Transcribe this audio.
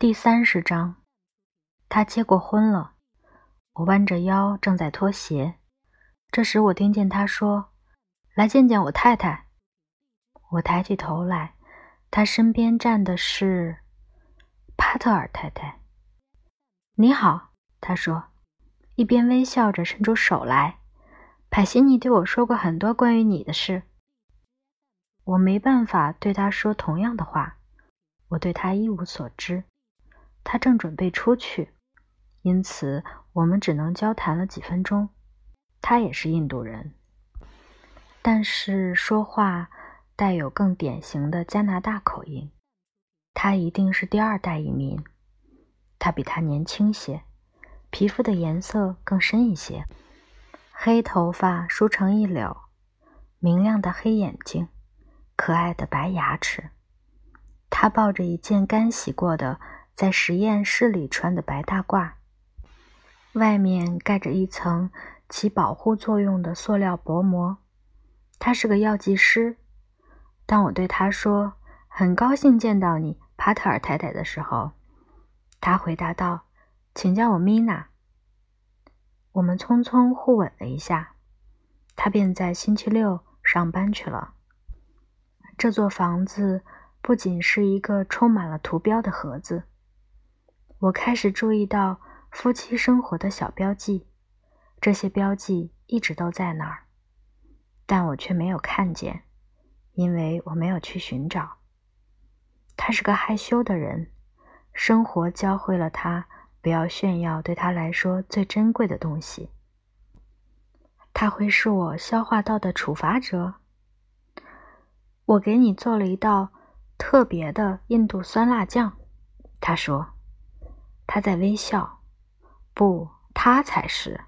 第三十章，他结过婚了。我弯着腰正在脱鞋，这时我听见他说：“来见见我太太。”我抬起头来，他身边站的是帕特尔太太。“你好。”他说，一边微笑着伸出手来。派西尼对我说过很多关于你的事。我没办法对他说同样的话，我对他一无所知。他正准备出去，因此我们只能交谈了几分钟。他也是印度人，但是说话带有更典型的加拿大口音。他一定是第二代移民。他比他年轻些，皮肤的颜色更深一些，黑头发梳成一绺，明亮的黑眼睛，可爱的白牙齿。他抱着一件干洗过的。在实验室里穿的白大褂，外面盖着一层起保护作用的塑料薄膜。他是个药剂师。当我对他说“很高兴见到你，帕特尔太太”的时候，他回答道：“请叫我米娜。”我们匆匆互吻了一下，他便在星期六上班去了。这座房子不仅是一个充满了图标的盒子。我开始注意到夫妻生活的小标记，这些标记一直都在那儿，但我却没有看见，因为我没有去寻找。他是个害羞的人，生活教会了他不要炫耀对他来说最珍贵的东西。他会是我消化道的处罚者。我给你做了一道特别的印度酸辣酱，他说。他在微笑，不，他才是。